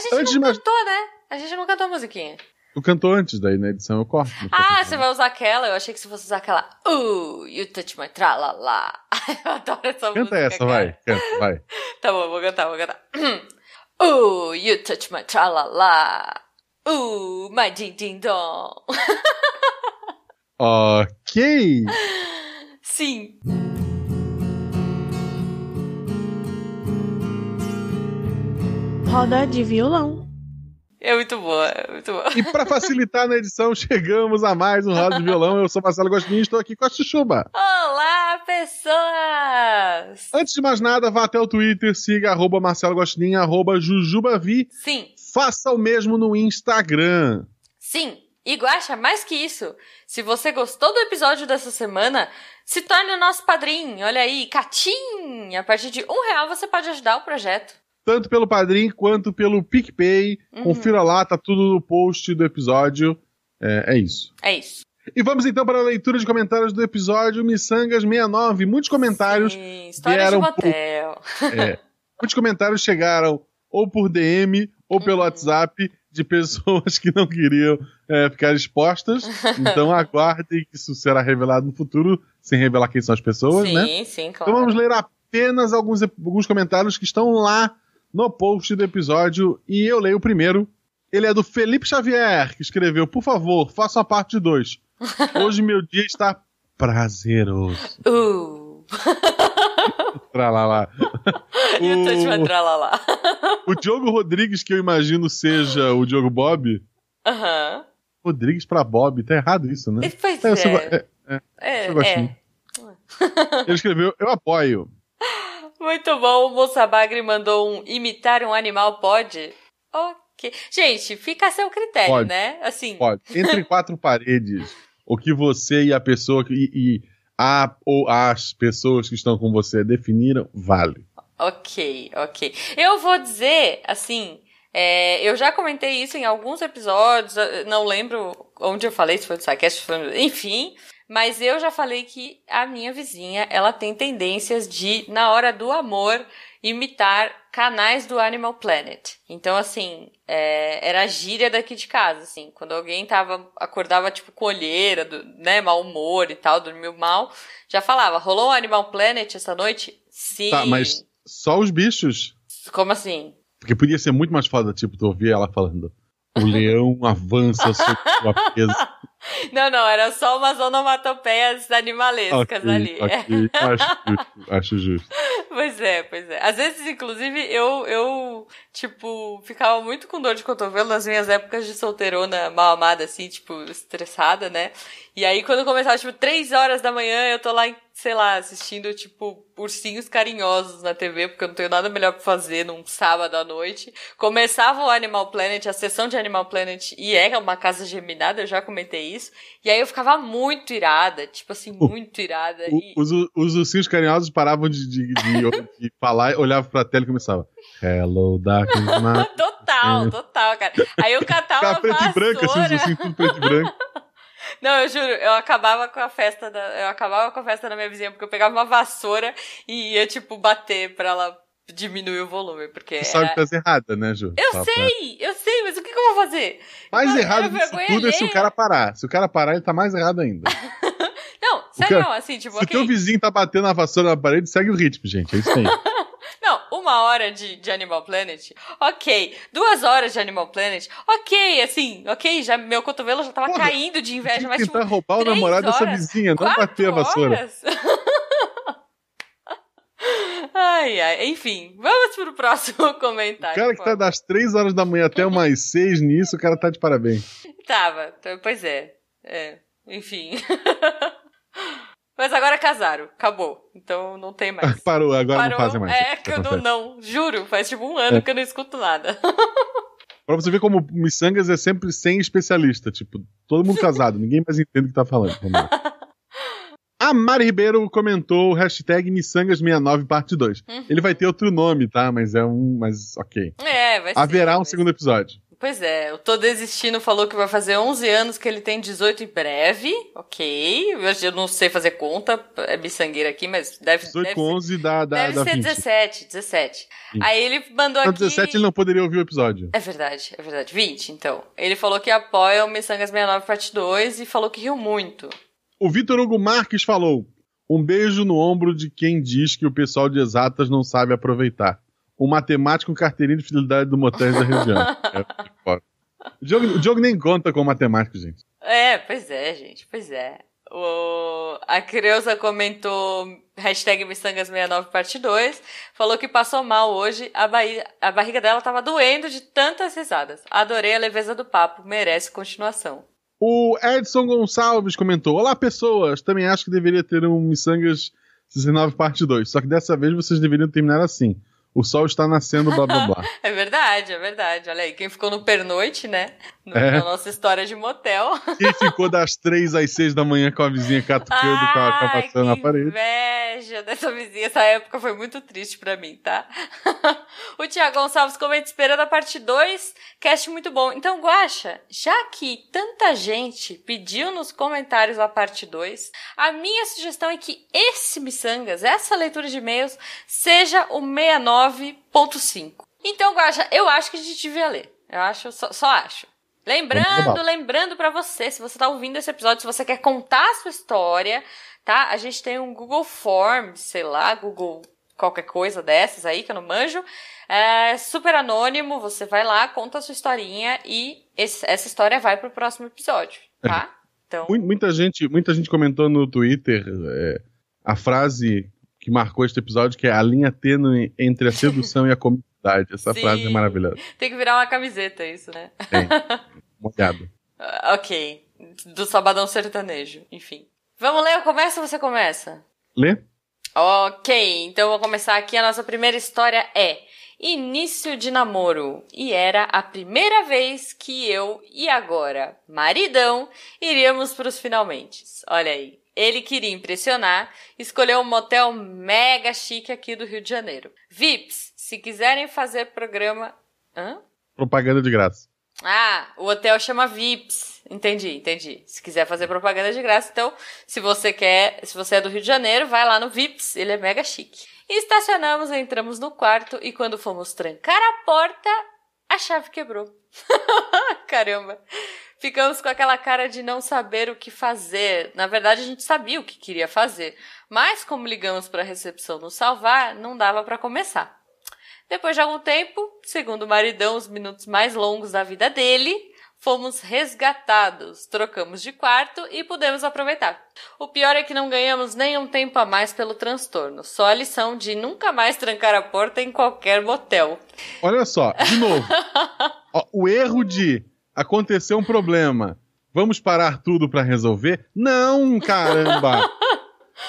gente Antes não de mais- cantou, né? A gente não cantou a musiquinha. Tu cantou antes, daí na edição eu corto. Ah, você vai usar aquela? Eu achei que você fosse usar aquela. Uh, you touch my tralala. Eu adoro essa música. Canta essa, cara. vai. Canta, vai. Tá bom, vou cantar, vou cantar. Uh, you touch my tralala. Uh, my ding ding dong. Ok. Sim. Roda de violão. É muito boa, é muito boa. E pra facilitar na edição, chegamos a mais um Roda de Violão. Eu sou Marcelo Gostinho e estou aqui com a Chuchuba. Olá, pessoas! Antes de mais nada, vá até o Twitter, siga arroba Marcelo Gostinho, arroba Jujubavi. Sim, Faça o mesmo no Instagram. sim. E Guaxa, mais que isso, se você gostou do episódio dessa semana, se torne o nosso padrinho. Olha aí, Catim! A partir de um real você pode ajudar o projeto. Tanto pelo Padrim quanto pelo PicPay. Uhum. Confira lá, tá tudo no post do episódio. É, é isso. É isso. E vamos então para a leitura de comentários do episódio Missangas 69. Muitos comentários. Sim, história de vieram motel. É, muitos comentários chegaram ou por DM ou pelo Uhum. WhatsApp de pessoas que não queriam é, ficar expostas. Então aguardem que isso será revelado no futuro, sem revelar quem são as pessoas, sim, né? sim, Então claro. vamos ler apenas alguns, alguns comentários que estão lá no post do episódio. E eu leio o primeiro. Ele é do Felipe Xavier, que escreveu: Por favor, faça a parte 2. Hoje meu dia está prazeroso. Uh. Pra lá, lá. E o lá lá. O Diogo Rodrigues, que eu imagino seja o Diogo Bob. Aham. Rodrigues pra Bob, tá errado isso, né? Pois É, eu é. é, é, É, eu é. muito. Ele escreveu: Eu apoio. Muito bom. O Moça Bagre mandou um imitar um animal pode? Ok. Gente, fica a seu critério, Pode. né? Assim. Pode. Entre quatro paredes, o que você e a pessoa que- e, a ou as pessoas que estão com você definiram, vale. Ok, ok. Eu vou dizer, assim, é, eu já comentei isso em alguns episódios, não lembro onde eu falei, se foi do no- enfim, mas eu já falei que a minha vizinha, ela tem tendências de, na hora do amor, imitar canais do Animal Planet. Então, assim, é, era a gíria daqui de casa, assim, quando alguém tava, acordava, tipo, com olheira, do, né, mau humor e tal, dormiu mal, já falava, rolou um Animal Planet essa noite? Sim. Tá, mas só os bichos. Como assim? Porque podia ser muito mais foda, tipo, tu ouvir ela falando. O leão avança sobre sua presa. Não, não, era só umas onomatopeias animalescas Ok, ali. ok, acho justo. Acho justo. Pois é, pois é. Às vezes, inclusive, eu, eu, tipo, ficava muito com dor de cotovelo nas minhas épocas de solteirona mal amada, assim, tipo, estressada, né? E aí, quando começava, tipo, três horas da manhã, eu tô lá, sei lá, assistindo, tipo, ursinhos carinhosos na TV, porque eu não tenho nada melhor pra fazer num sábado à noite. Começava o Animal Planet, a sessão de Animal Planet, e é uma casa geminada, eu já comentei isso. E aí eu ficava muito irada, tipo assim, muito irada. E... O- Os, os ursinhos carinhosos paravam de, de, de- de falar, olhavam pra tela e começavam. Hello, darkness, Total, total, cara. Aí eu catava Ficava a preto e branco, assim, os ursinhos tudo preto e branco. Não, eu juro, eu acabava com a festa da, eu acabava com a festa da minha vizinha, porque eu pegava uma vassoura e ia, tipo, bater pra ela diminuir o volume, porque sabe era... que tá errada, né, Ju? Eu Só pra- sei, eu sei, mas o que, que eu vou fazer? Mais errado disso tudo é se o cara parar. Se o cara parar, ele tá mais errado ainda. Não, sério, cara- não, assim, tipo, Se o ok. teu vizinho tá batendo a vassoura na parede, segue o ritmo, gente. É isso aí. Não, uma hora de, de Animal Planet, ok. Duas horas de Animal Planet, ok, assim, ok, já, meu cotovelo já tava Porra, caindo de inveja, mas tipo, Tentar roubar o três namorado dessa vizinha, não bater a vassoura. ai, ai, enfim, vamos pro próximo O comentário. cara que por tá das 3 horas da manhã até umas 6 nisso, o cara tá de parabéns. Tava, pois é. É, enfim. Mas agora casaram, acabou. Então não tem mais. Parou, agora Parou. não fazem mais. É que eu não, não, juro, faz tipo um ano É. que eu não escuto nada. Pra você ver como Missangas é sempre sem especialista. Tipo, todo mundo casado, ninguém mais entende o que tá falando. A Mari Ribeiro comentou o hashtag Missangas69 parte 2. Uhum. Ele vai ter outro nome, tá? Mas é um. Mas ok. É, vai ser. Haverá um vai segundo episódio. Ser. Pois é, o Tô Desistindo falou que vai fazer 11 anos, que ele tem 18 em breve. Ok. Eu não sei fazer conta, é miçangueira aqui, mas deve, 18 deve com 11 dá, dá, Deve dá ser 20. 17, 17. Aí ele mandou aqui... 17 ele não poderia ouvir o episódio. É verdade, é verdade. 20, então. Ele falou que apoia o Missangas 69 parte 2 e falou que riu muito. O Vitor Hugo Marques falou: Um beijo no ombro de quem diz que o pessoal de exatas não sabe aproveitar. Um matemático com carteirinha de fidelidade do Motéis da região. É, foda. o, Diogo, o nem conta com matemático, gente. É, pois é, gente, pois é. O... A Creuza comentou hashtag Missangas69 parte 2, falou que passou mal hoje, a, a barriga dela tava doendo de tantas risadas. Adorei a leveza do papo, merece continuação. O Edson Gonçalves comentou: Olá, pessoas. Também acho que deveria ter um Missangas 19 parte 2. Só que dessa vez vocês deveriam terminar assim. O sol está nascendo, blá blá blá. É verdade, é verdade. Olha aí, quem ficou no pernoite, né? No- É. Na nossa história de motel. Quem ficou das 3 às 6 da manhã com a vizinha catucando com a, maçã na parede. Inveja dessa vizinha. Essa época foi muito triste pra mim, tá? o Tiago Gonçalves comenta esperando a parte 2. Cast muito bom. Então, Guaxa, já que tanta gente pediu nos comentários a parte 2, a minha sugestão é que esse Missangas, essa leitura de e-mails, seja o 69.5. Então, Guaxa, eu acho que a gente devia ler. Eu acho, só, só acho. Lembrando, lembrando pra você, se você tá ouvindo esse episódio, se você quer contar a sua história, tá? A gente tem um Google Forms, sei lá, Google qualquer coisa dessas aí que eu não manjo. É super anônimo, você vai lá, conta a sua historinha e esse- essa história vai pro próximo episódio, tá? Então, Mu- Muita gente, muita gente comentou no Twitter é, a frase que marcou este episódio, que é a linha tênue entre a sedução e a comicidade. Essa Sim. frase é maravilhosa. tem que virar uma camiseta isso, né? Tem. Molhado. Ok. Do Sabadão Sertanejo, enfim. Vamos ler, eu começo ou você começa? Lê? Ok, então eu vou começar aqui. A nossa primeira história é Início de namoro. E era a primeira vez que eu e agora, maridão, iríamos pros finalmente. Olha aí. Ele queria impressionar, escolheu um motel mega chique aqui do Rio de Janeiro. Vips, se quiserem fazer programa. Hã? Propaganda de graça. Ah, o hotel chama Vips. Entendi, entendi. Se quiser fazer propaganda de graça, então, se você quer, se você é do Rio de Janeiro, vai lá no Vips, ele é mega chique. Estacionamos, entramos no quarto e quando fomos trancar a porta, a chave quebrou. Caramba. Ficamos com aquela cara de não saber o que fazer. Na verdade, a gente sabia o que queria fazer, mas como ligamos para a recepção nos salvar, não dava para começar. Depois de algum tempo, segundo o maridão, os minutos mais longos da vida dele, fomos resgatados, trocamos de quarto e pudemos aproveitar. O pior é que não ganhamos nenhum tempo a mais pelo transtorno, só a lição de nunca mais trancar a porta em qualquer motel. Olha só, de novo. Ó, o erro de acontecer um problema. Vamos parar tudo pra resolver? Não, caramba!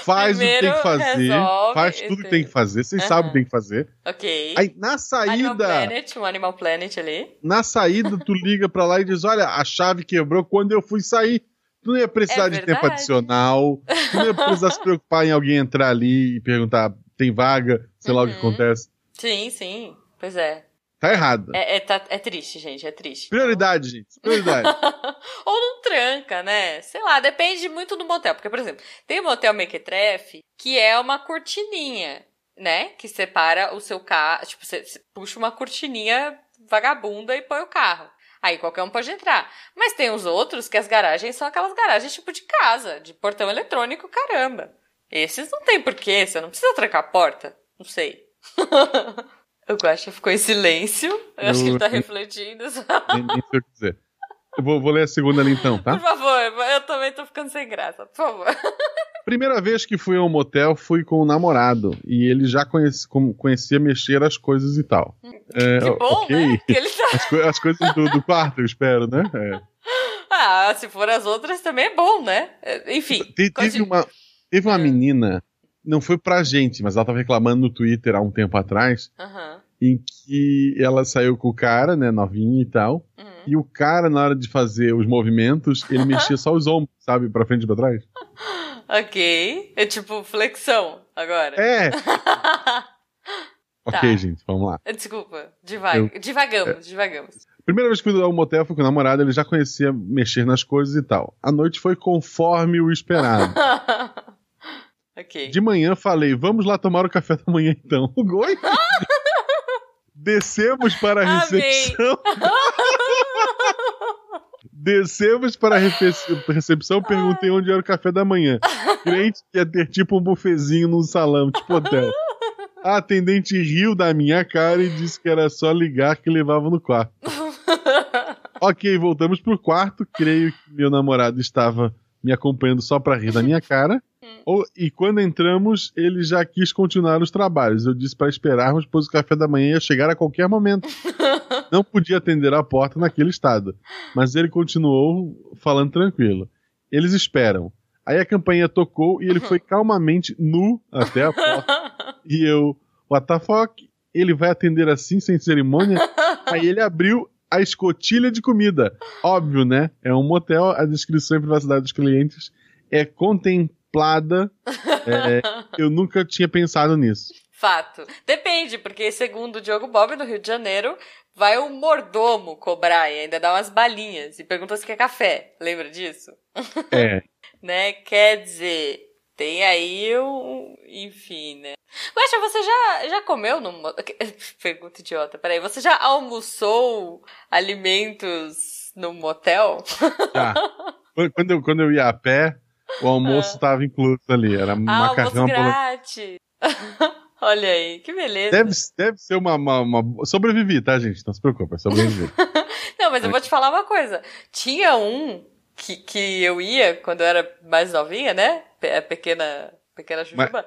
Faz Primeiro o que tem que fazer. resolve faz tudo que tem- que fazer. Vocês Aham. sabem o que tem que fazer. Ok. Aí, na Animal saída, Planet, um Animal Planet ali. na saída, tu liga pra lá e diz: Olha, a chave quebrou quando eu fui sair. Tu não ia precisar É de tempo adicional. Tu não ia precisar se preocupar em alguém entrar ali e perguntar: tem vaga? Sei lá o que Uhum. acontece. Sim, sim. Pois é. Tá errado. É, é, tá- é triste, gente, é triste. Prioridade, gente. Prioridade. Ou não tranca, né? Sei lá, depende muito do motel. Porque, por exemplo, tem o motel Mequetrefe, que é uma cortininha, né? Que separa o seu carro. Tipo, você, você puxa uma cortininha vagabunda e põe o carro. Aí qualquer um pode entrar. Mas tem os outros que as garagens são aquelas garagens tipo de casa, de portão eletrônico, caramba. Esses não tem porquê, você não precisa trancar a porta. Não sei. o Guaxa ficou em silêncio. Eu acho que ele tá Eu- refletindo. nem, nem sei o que dizer. Eu vou, vou ler a segunda ali então, tá? Por favor, eu também tô ficando sem graça, por favor. Primeira vez que fui a um motel, fui com o namorado. E ele já conhece, com- conhecia mexer as coisas e tal. É, Que bom, ok. né? Que ele tá... As, co- as coisas do, do quarto, eu espero, né? É. Ah, se for as outras também é bom, né? É, Enfim. Te- teve uma, teve uma É. menina, não foi pra gente, mas ela tava reclamando no Twitter há um tempo atrás, Aham. Em que ela saiu com o cara, né, novinha e tal. Uhum. E o cara, na hora de fazer os movimentos, ele mexia só os ombros, sabe? Pra frente e pra trás. Ok. É tipo flexão agora. É! ok, Tá. gente, vamos lá. Desculpa. Divaga. Divagamos, divagamos. Primeira vez que fui ao motel foi com o namorado, ele já conhecia mexer nas coisas e tal. A noite foi conforme o esperado. ok. De manhã falei, vamos lá tomar o café da manhã então. Oi? Descemos para a recepção. Descemos para a recepção, perguntei onde era o café da manhã. Crente que ia ter tipo um bufezinho num salão, tipo hotel. A atendente riu da minha cara e disse que era só ligar que levava no quarto. ok, voltamos pro quarto. Creio que meu namorado estava me acompanhando só pra rir da minha cara. Ou- e quando entramos, ele já quis continuar os trabalhos. Eu disse para esperarmos, pois o café da manhã ia chegar a qualquer momento. Não podia atender a porta naquele estado. Mas ele continuou falando tranquilo. Eles esperam. Aí a campainha tocou e ele foi calmamente nu até a porta. E eu, what the fuck? Ele vai atender assim, sem cerimônia? Aí ele abriu a escotilha de comida. Óbvio, né? É um motel, a descrição e privacidade dos clientes é contemplada. É, eu nunca tinha pensado nisso. Fato. Depende, porque segundo o Diogo Bob, no Rio de Janeiro, vai o mordomo cobrar e ainda dá umas balinhas e pergunta se quer café. Lembra disso? É. né? Quer dizer, tem aí um. Enfim, né? Guaxa, você já, já comeu no. Pergunta idiota, peraí. Você já almoçou alimentos no motel? Já. Quando- eu, quando eu ia a pé, o almoço estava incluso ali. Era Ah, macarrão. grátis. Olha aí, que beleza. Deve, deve ser uma, uma, uma- Sobrevivi, tá, gente? Não se preocupe, é sobrevivi. Não, mas eu vou te falar uma coisa. Tinha um que, que eu ia quando eu era mais novinha, né? Pe- A pequena, pequena Jujuba. As-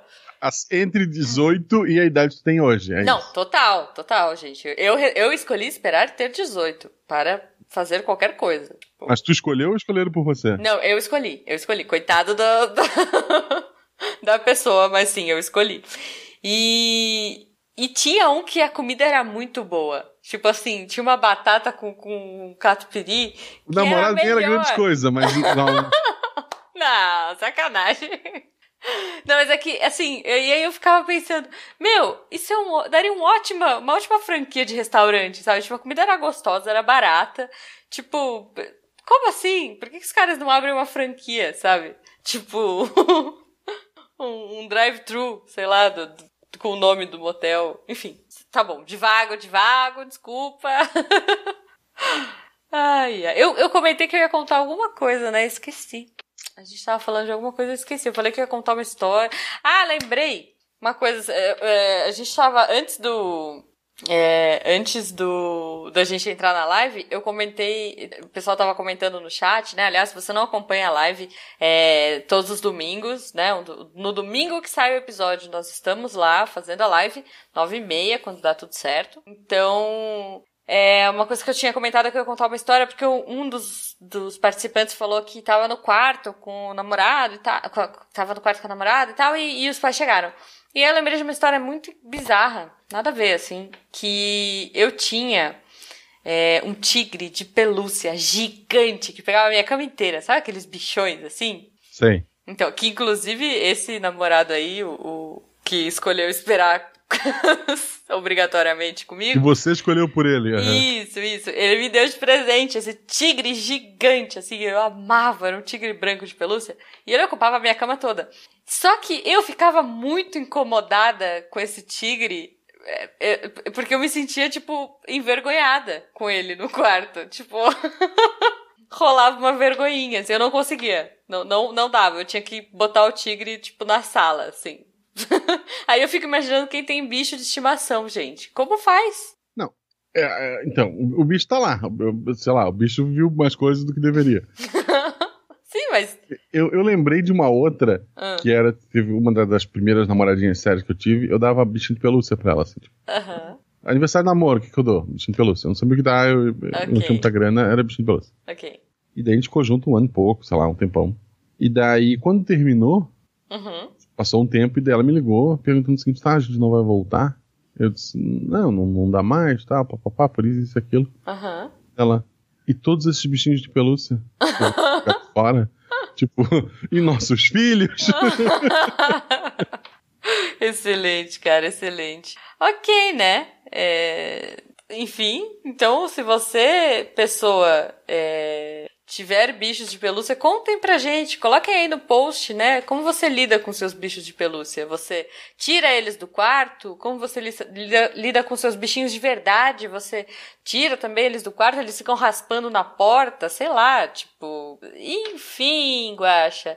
entre 18 e a idade que tu tem hoje. É Não, isso. total, total, gente. Eu, eu escolhi esperar ter 18 para fazer qualquer coisa. Mas tu escolheu ou escolheram por você? Não, eu escolhi, eu escolhi. Coitado do, do- da pessoa, mas sim, eu escolhi. E, e tinha um que a comida era muito boa. Tipo assim, tinha uma batata com, com catupiry. O namorado era melhor. grandes coisas, mas não, Não, sacanagem. Não, mas é que, assim, eu- e aí eu ficava pensando, meu, isso é um, daria um ótima, uma ótima franquia de restaurante, sabe? Tipo, a comida era gostosa, era barata. Tipo, como assim? Por que, que os caras não abrem uma franquia, sabe? Tipo, um, um drive-thru, sei lá, do- do- com o nome do motel. Enfim, tá bom, devago, devago, desculpa. Ai. Eu, eu comentei que eu ia contar alguma coisa, né? Esqueci. A gente tava falando de alguma coisa, eu esqueci. Eu falei que ia contar uma história. Ah, lembrei! Uma coisa, é, é, a gente tava antes do. é, antes do da gente entrar na live, eu comentei, o pessoal tava comentando no chat, né? Aliás, se você não acompanha a live é, todos os domingos, né? No domingo que sai o episódio, nós estamos lá fazendo a live, nove e meia, quando dá tudo certo. Então, é uma coisa que eu tinha comentado é que eu ia contar uma história, porque um dos, dos participantes falou que tava no quarto com o namorado e tal. Tava no quarto com a namorada e tal, e, e os pais chegaram. E eu lembrei de uma história muito bizarra, nada a ver, assim, que eu tinha é, um tigre de pelúcia gigante que pegava a minha cama inteira, sabe aqueles bichões assim? sei. Então, que inclusive esse namorado aí, o, o que escolheu esperar obrigatoriamente E comigo. você escolheu por ele. aham. Isso, isso. Ele me deu de presente esse tigre gigante, assim, eu amava, era um tigre branco de pelúcia. E ele ocupava a minha cama toda. Só que eu ficava muito incomodada com esse tigre, é, é, porque eu me sentia, tipo, envergonhada com ele no quarto. Tipo, rolava uma vergonhinha, assim, eu não conseguia. Não, não, não dava, eu tinha que botar o tigre, tipo, na sala, assim. Aí eu fico imaginando quem tem bicho de estimação, gente. Como faz? É, é, então, o, o bicho tá lá. Sei lá, o bicho viu mais coisas do que deveria. Sim, mas. Eu, eu lembrei de uma outra, Ah, que era, teve uma da- das primeiras namoradinhas sérias que eu tive, eu dava bichinho de pelúcia pra ela, assim, tipo, aniversário de namoro, o que que eu dou? Bichinho de pelúcia. Eu não sabia o que dar, eu, eu não tinha muita grana, era bichinho de pelúcia. ok. E daí a gente ficou junto um ano e pouco, sei lá, um tempão. E daí, quando terminou, Uhum. Passou um tempo e daí ela me ligou, perguntando o seguinte, tá, a gente não vai voltar? Eu disse, não, não, não dá mais, tá, papapá, por isso, isso aquilo. Aham. Ela, e todos esses bichinhos de pelúcia? Eu, "Ficar fora? Tipo, e nossos filhos? excelente, cara, excelente. Ok, né? É, enfim, então se você, pessoa, é, tiver bichos de pelúcia, contem pra gente, coloquem aí no post, né? Como você lida com seus bichos de pelúcia? Você tira eles do quarto? Como você lida, lida, com seus bichinhos de verdade? Você tira também eles do quarto? Eles ficam raspando na porta? Sei lá, tipo. Enfim, Guacha.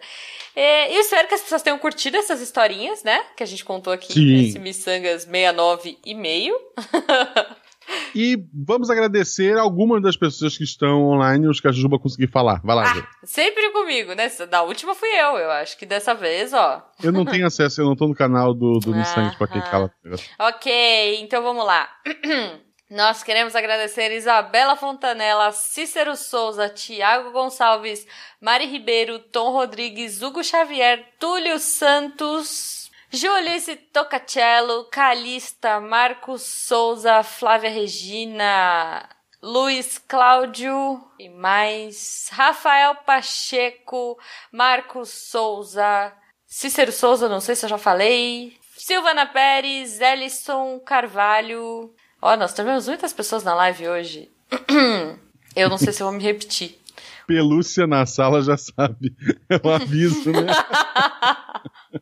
É, eu espero que as pessoas tenham curtido essas historinhas, né? Que a gente contou aqui Sim. nesse Missangas 69 e meio. E vamos agradecer algumas das pessoas que estão online, os que a Juba conseguir falar. Vai lá, ah, Sempre comigo, né? Da última fui eu, eu acho que dessa vez, ó. Eu não tenho acesso, eu não tô no canal do, do Nissan pra quem cala. Ok, então vamos lá. Nós queremos agradecer Isabela Fontanella, Cícero Souza, Tiago Gonçalves, Mari Ribeiro, Tom Rodrigues, Hugo Xavier, Túlio Santos, Julice Tocacello, Calista, Marcos Souza, Flávia Regina, Luiz Cláudio e mais Rafael Pacheco, Marcos Souza, Cícero Souza, não sei se eu já falei, Silvana Pérez, Ellison Carvalho. Ó, oh, nós tivemos muitas pessoas na live hoje. Eu não sei se eu vou me repetir. Pelúcia na sala já sabe. É um aviso, né?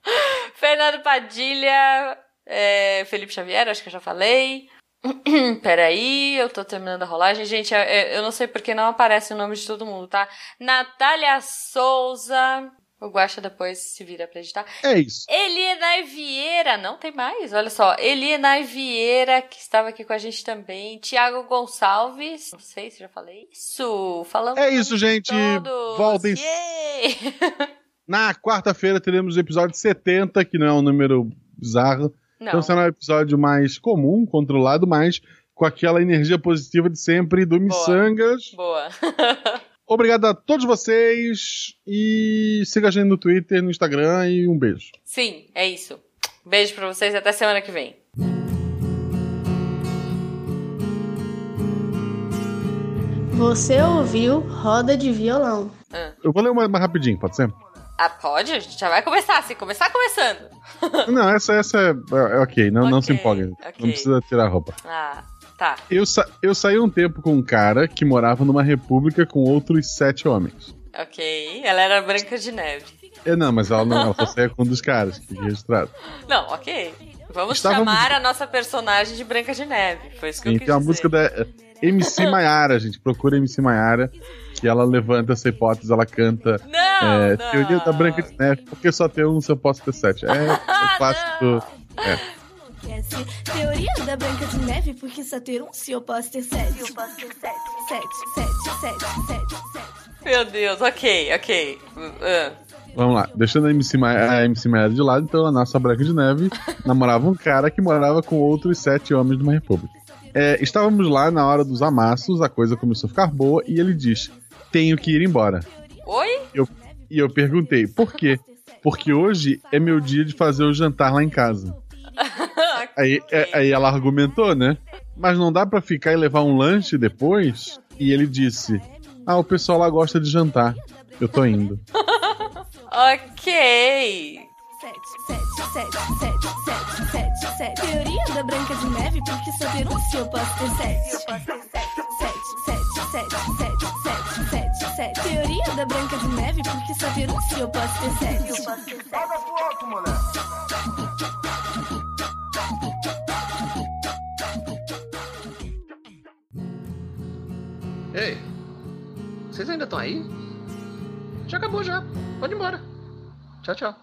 Fernando Padilha, é, Felipe Xavier, acho que eu já falei. Peraí, eu tô terminando a rolagem. Gente, eu não sei porque não aparece o nome de todo mundo, tá? Natália Souza. O Guaxa depois se vira pra editar. É isso. Elienay Vieira, não tem mais, olha só. Elienay Vieira, que estava aqui com a gente também. Tiago Gonçalves, não sei se já falei isso. Falamos. É isso, gente. Todos. Voltem. Na quarta-feira teremos o episódio 70, que não é um número bizarro. Não. Então será um episódio mais comum, controlado, mas com aquela energia positiva de sempre do Missangas. Boa. Obrigado a todos vocês e siga a gente no Twitter, no Instagram e um beijo. Sim, é isso. Beijo pra vocês e até semana que vem. Você ouviu Roda de Violão. Ah. Eu vou ler uma mais rapidinho, pode ser? Ah, pode? A gente já vai começar, se começar começando. não, essa, essa é, é ok, não, okay, não se empolgue. Okay. Não precisa tirar a roupa. Ah. Tá. Eu, sa eu saí um tempo com um cara que morava numa república com outros sete homens. Ok. Ela era Branca de Neve. É, não, mas ela não, ela só saía com um dos caras, que registrado. Não, ok. Vamos Estávamos... chamar a nossa personagem de Branca de Neve. Foi isso que Sim, eu quis tem uma música da MC Maiara, gente. Procura MC Maiara, que ela levanta essa hipótese, ela canta. Não, é, não. Teoria da Branca de Neve, porque só tem um se eu posso ter sete. É, é clássico. É. Teoria da Branca de Neve, porque só ter um se eu posso ter sete. Eu posso ter sete, sete, sete, sete, sete, sete. Meu Deus, ok, ok. Uh. Vamos lá, deixando a MC, Maia, a MC Maia de lado, então a nossa Branca de Neve namorava um cara que morava com outros sete homens de uma república. É, estávamos lá na hora dos amassos, a coisa começou a ficar boa e ele diz: Tenho que ir embora. Oi? Eu, e eu perguntei: Por quê? Porque hoje é meu dia de fazer o jantar lá em casa. Aí, é, aí ela argumentou, né? Mas não dá para ficar e levar um lanche depois? E ele disse: Ah, o pessoal lá gosta de jantar. Eu tô indo. ok. Sete, sete, sete, sete, sete, sete, sete. Teoria da Branca de Neve, porque só ter um se eu posso ter. Sete, sete. Teoria da Branca de Neve, porque só ter um se eu posso ter sete. Eu posso ter sete. Joga pro alto, moleque. Ei, vocês ainda estão aí? Já acabou já. Pode ir embora. Tchau, tchau.